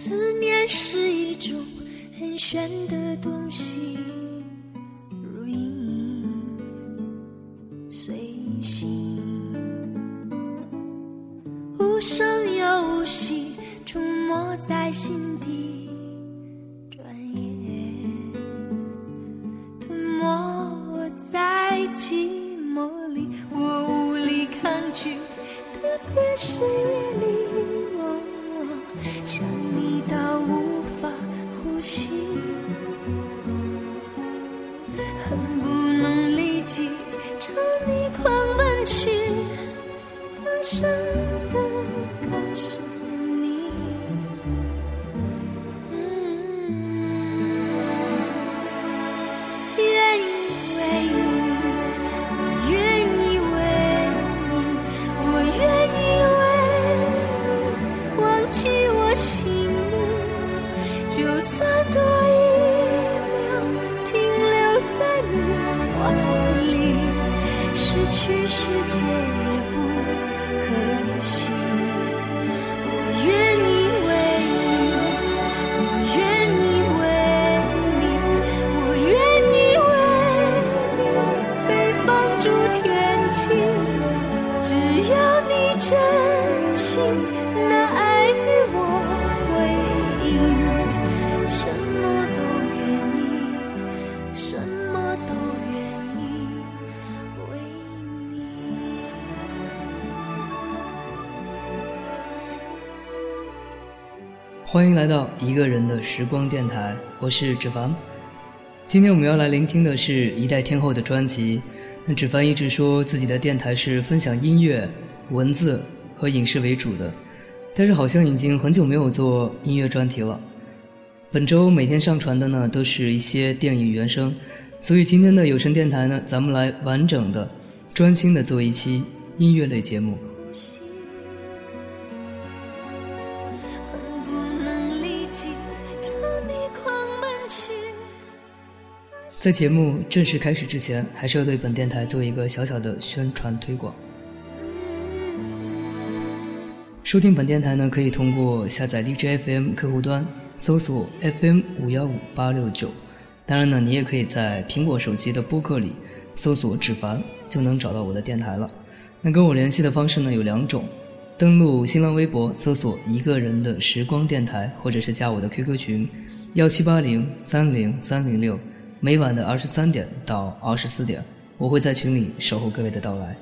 思念是一种很玄的东西，欢迎来到一个人的时光电台，我是芷凡。今天我们要来聆听的是一代天后的专辑。那芷凡一直说自己的电台是分享音乐、文字和影视为主的，但是好像已经很久没有做音乐专题了。本周每天上传的呢都是一些电影原声，所以今天的有声电台呢，咱们来完整的、专心的做一期音乐类节目。在节目正式开始之前，还是要对本电台做一个小小的宣传推广。收听本电台呢，可以通过下载荔枝 FM 客户端，搜索 FM 五幺五八六九。当然呢，你也可以在苹果手机的播客里搜索“指凡”，就能找到我的电台了。那跟我联系的方式呢有两种：登录新浪微博搜索“一个人的时光电台”，或者是加我的 QQ 群幺七八零三零三零六。每晚的二十三点到二十四点，我会在群里守候各位的到来。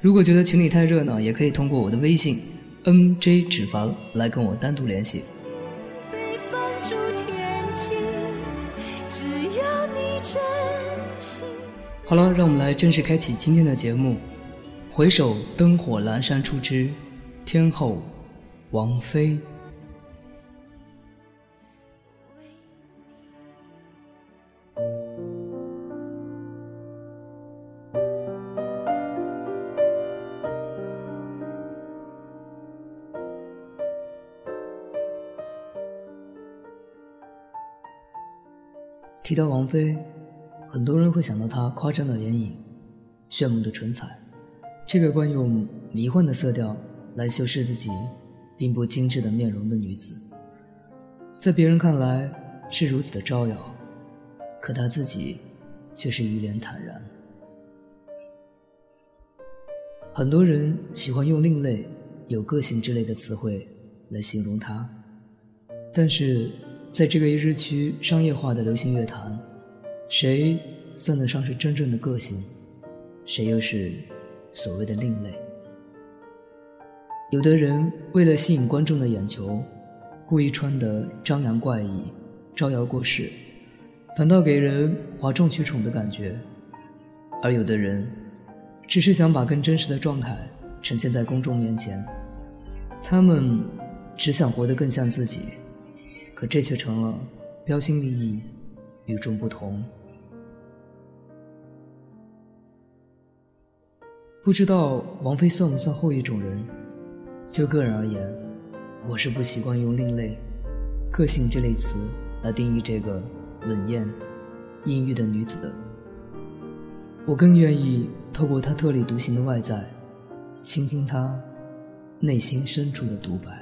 如果觉得群里太热闹，也可以通过我的微信 nj 脂肪来跟我单独联系。好了，让我们来正式开启今天的节目。回首灯火阑珊处之天后王菲。提到王菲，很多人会想到她夸张的眼影、炫目的唇彩，这个惯用迷幻的色调来修饰自己并不精致的面容的女子，在别人看来是如此的招摇，可她自己却是一脸坦然。很多人喜欢用另类、有个性之类的词汇来形容她，但是。在这个一日趋商业化的流行乐坛，谁算得上是真正的个性？谁又是所谓的另类？有的人为了吸引观众的眼球，故意穿得张扬怪异、招摇过市，反倒给人哗众取宠的感觉；而有的人只是想把更真实的状态呈现在公众面前，他们只想活得更像自己，可这却成了标新立异、与众不同。不知道王菲算不算后一种人？就个人而言，我是不习惯用“另类”“个性”这类词来定义这个冷艳、阴郁的女子的。我更愿意透过她特立独行的外在，倾听她内心深处的独白。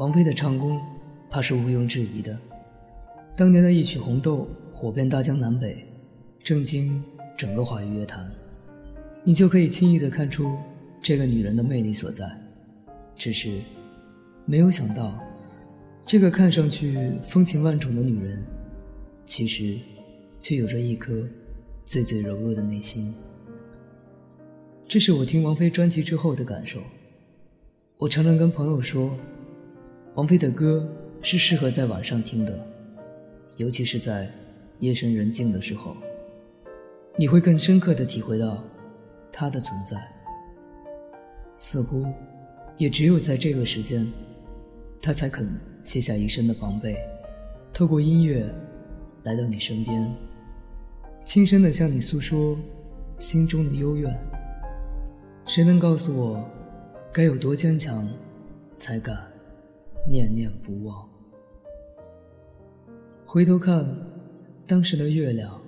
王菲的唱功，怕是毋庸置疑的。当年的一曲《红豆》火遍大江南北，震惊整个华语乐坛，你就可以轻易的看出这个女人的魅力所在。只是，没有想到，这个看上去风情万种的女人，其实，却有着一颗最最柔弱的内心。这是我听王菲专辑之后的感受。我常常跟朋友说，王菲的歌是适合在晚上听的，尤其是在夜深人静的时候，你会更深刻的体会到她的存在。似乎。也只有在这个时间，他才肯卸下一身的防备，透过音乐来到你身边，轻声的向你诉说心中的幽怨。谁能告诉我，该有多坚强，才敢念念不忘？回头看当时的月亮，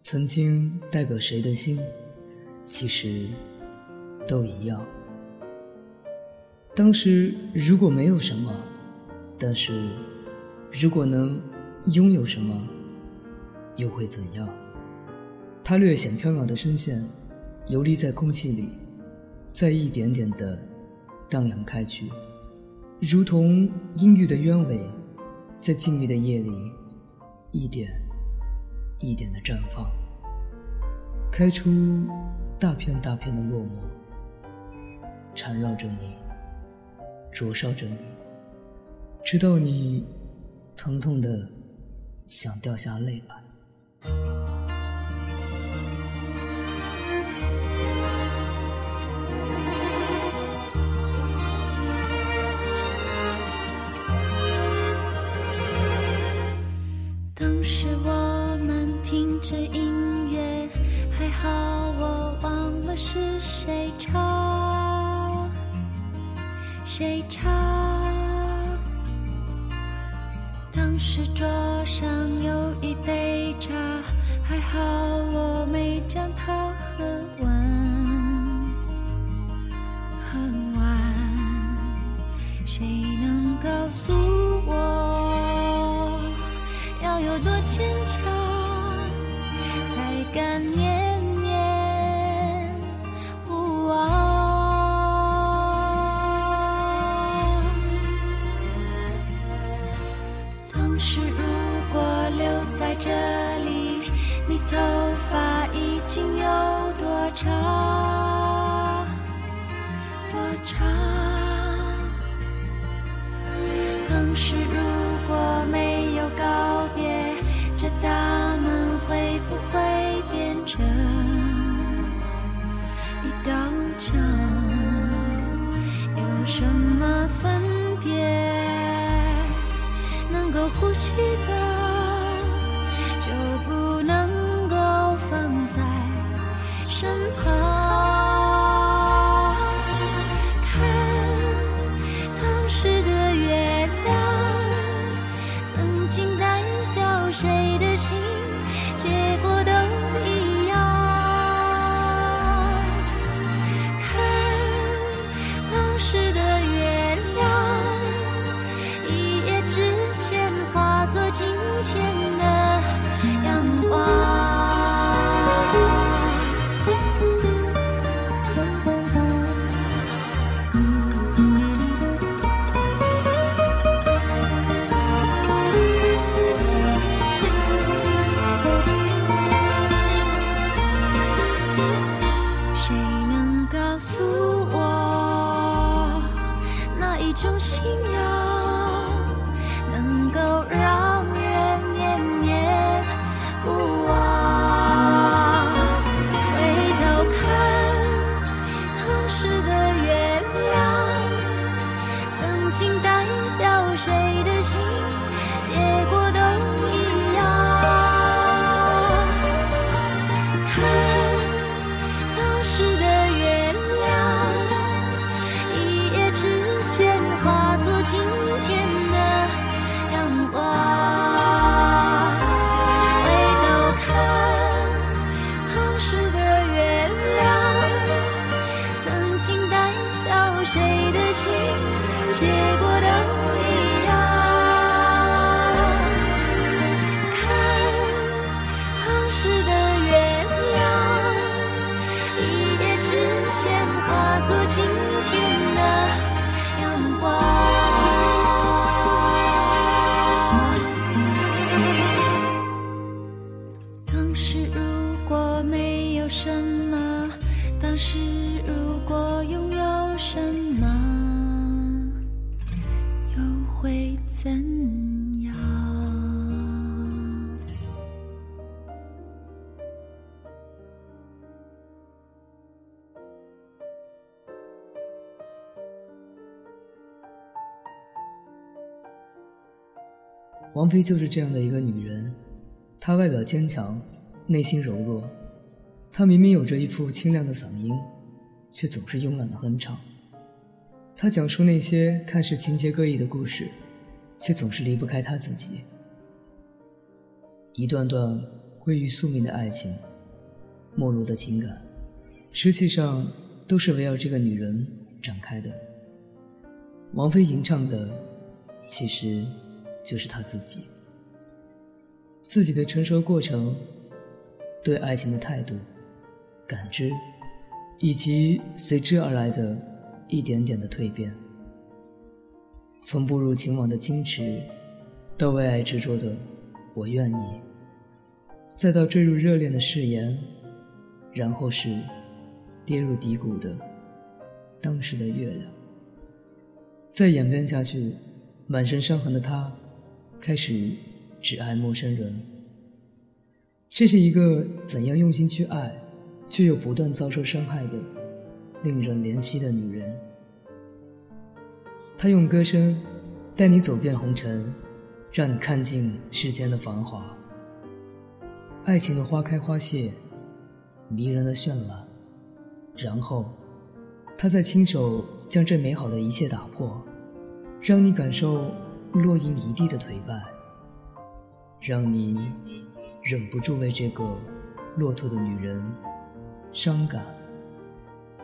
曾经代表谁的心，其实都一样。当时如果没有什么，但是如果能拥有什么，又会怎样？它略显飘渺的声线，游离在空气里，在一点点的荡漾开去，如同阴郁的鸢尾，在静谧的夜里，一点一点的绽放，开出大片大片的落寞，缠绕着你。灼烧着你，直到你疼痛的想掉下泪来。谁唱？当时桌上有是，如果留在这里，你头发已经有多长？多长？当时如果没有什么？当时如果拥有什么，又会怎样？王菲就是这样的一个女人，她外表坚强，内心柔弱。她明明有着一副清亮的嗓音，却总是慵懒的哼唱。她讲述那些看似情节各异的故事，却总是离不开她自己。一段段归于宿命的爱情，没落的情感，实际上都是围绕这个女人展开的。王菲吟唱的，其实就是她自己，自己的成熟过程，对爱情的态度。感知，以及随之而来的一点点的蜕变，从步入情网的矜持，到为爱执着的我愿意，再到坠入热恋的誓言，然后是跌入低谷的当时的月亮。再演变下去，满身伤痕的他，开始只爱陌生人。这是一个怎样用心去爱？却又不断遭受伤害的、令人怜惜的女人。她用歌声带你走遍红尘，让你看尽世间的繁华。爱情的花开花谢，迷人的绚烂。然后，她再亲手将这美好的一切打破，让你感受落英一地的颓败，让你忍不住为这个骆驼的女人。伤感、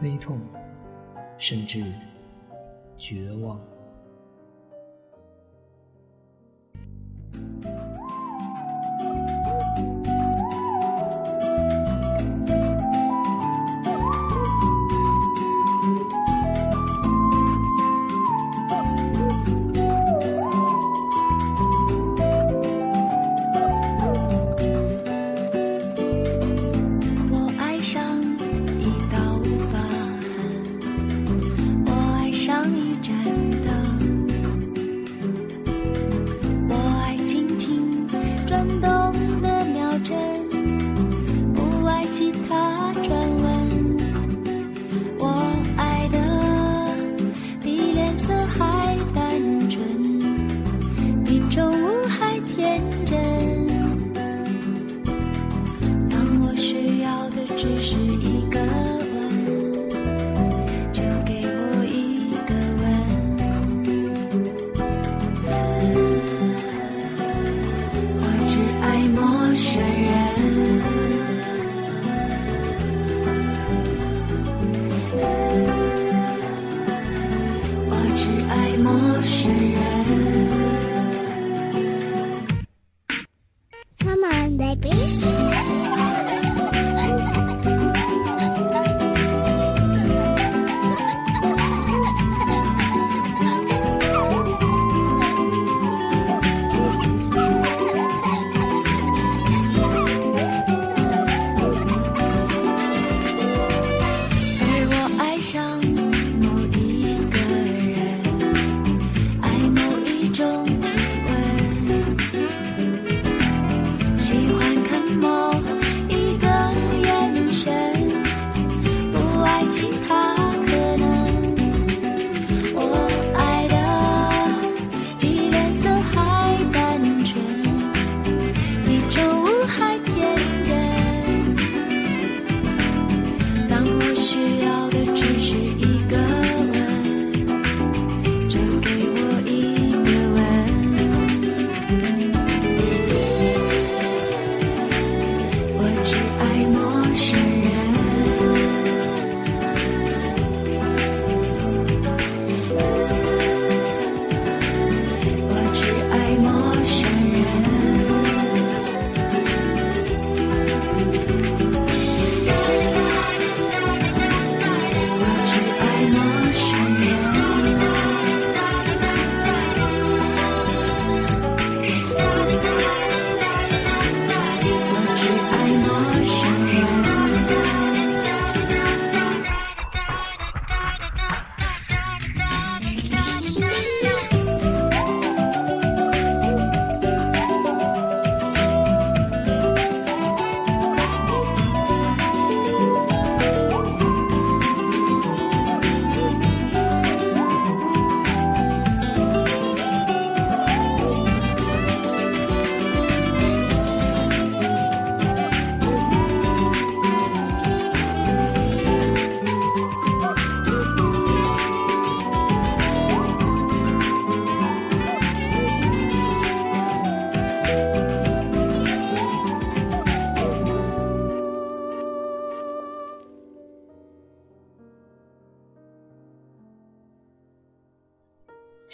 悲痛，甚至绝望。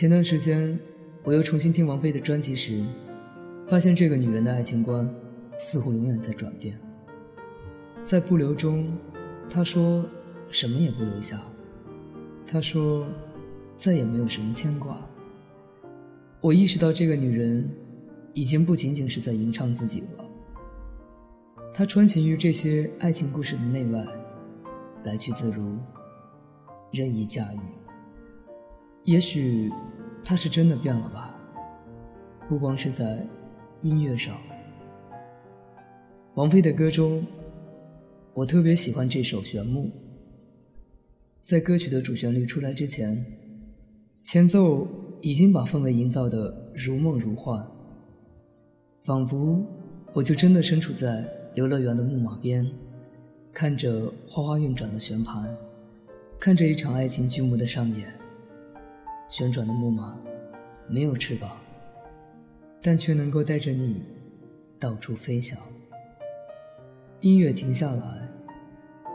前段时间，我又重新听王菲的专辑时，发现这个女人的爱情观似乎永远在转变。在不留中，她说什么也不留下。她说再也没有什么牵挂。我意识到这个女人已经不仅仅是在吟唱自己了。她穿行于这些爱情故事的内外，来去自如，任意驾驭。也许，他是真的变了吧？不光是在音乐上。王菲的歌中，我特别喜欢这首《玄木》。在歌曲的主旋律出来之前，前奏已经把氛围营造得如梦如幻，仿佛我就真的身处在游乐园的木马边，看着花花运转的旋盘，看着一场爱情剧目的上演。旋转的木马，没有翅膀，但却能够带着你到处飞翔。音乐停下来，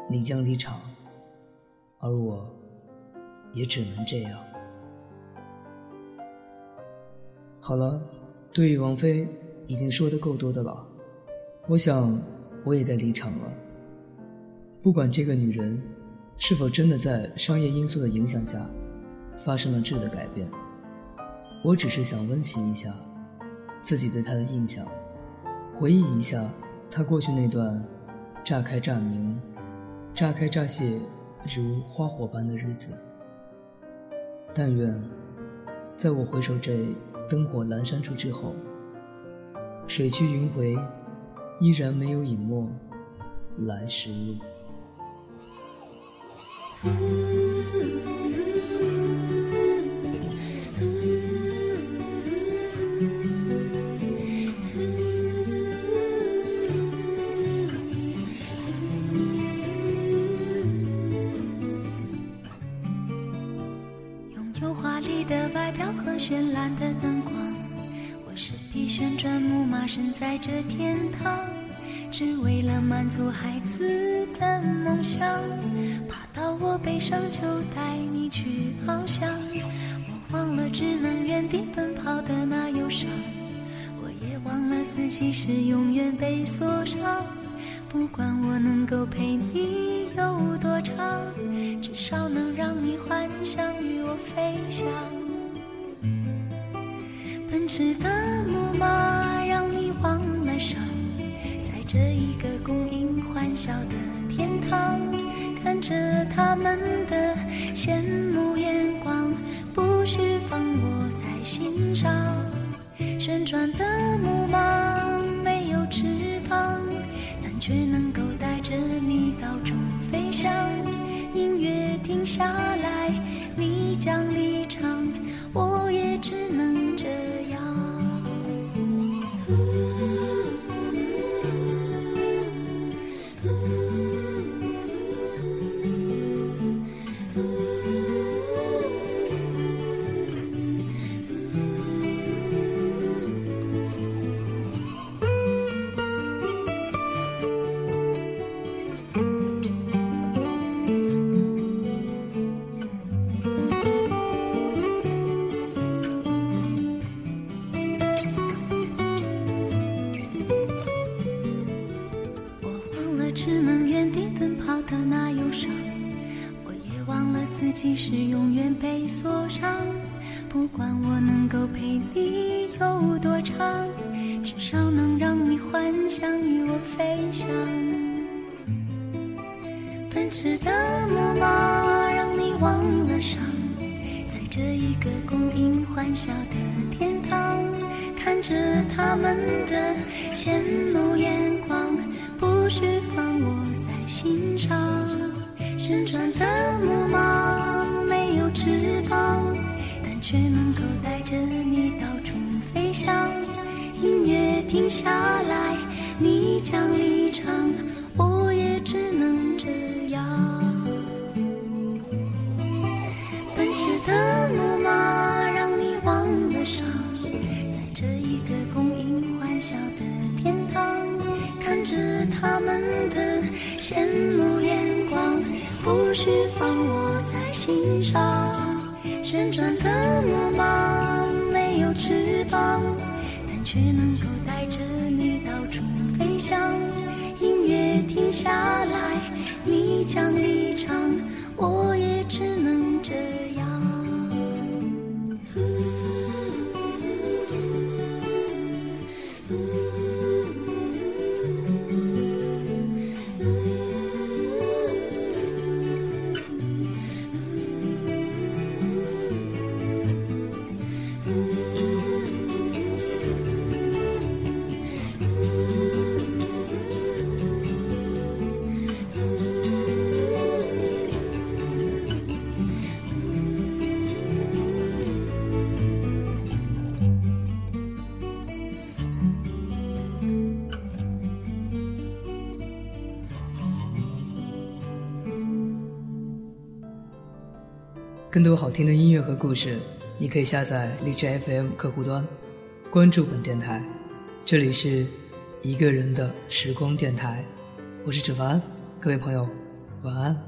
你将离场，而我，也只能这样。好了，对于王菲，已经说的够多的了，我想我也该离场了。不管这个女人，是否真的在商业因素的影响下。发生了质的改变，我只是想温习一下自己对他的印象，回忆一下他过去那段乍开乍明、乍开乍谢如花火般的日子。但愿，在我回首这灯火阑珊处之后，水去云回，依然没有隐没来时路。这天堂，只为了满足孩子的梦想。爬到我背上就带你去翱翔，我忘了只能原地奔跑的那忧伤，我也忘了自己是永远被锁上。不管我能够陪这一个供应欢笑的天堂，看着他们的羡慕眼光，不需放我在心上。旋转的木马像一场，我也只能这样。让你更多好听的音乐和故事，你可以下载荔枝 FM 客户端，关注本电台。这里是一个人的时光电台，我是芷凡，各位朋友，晚安。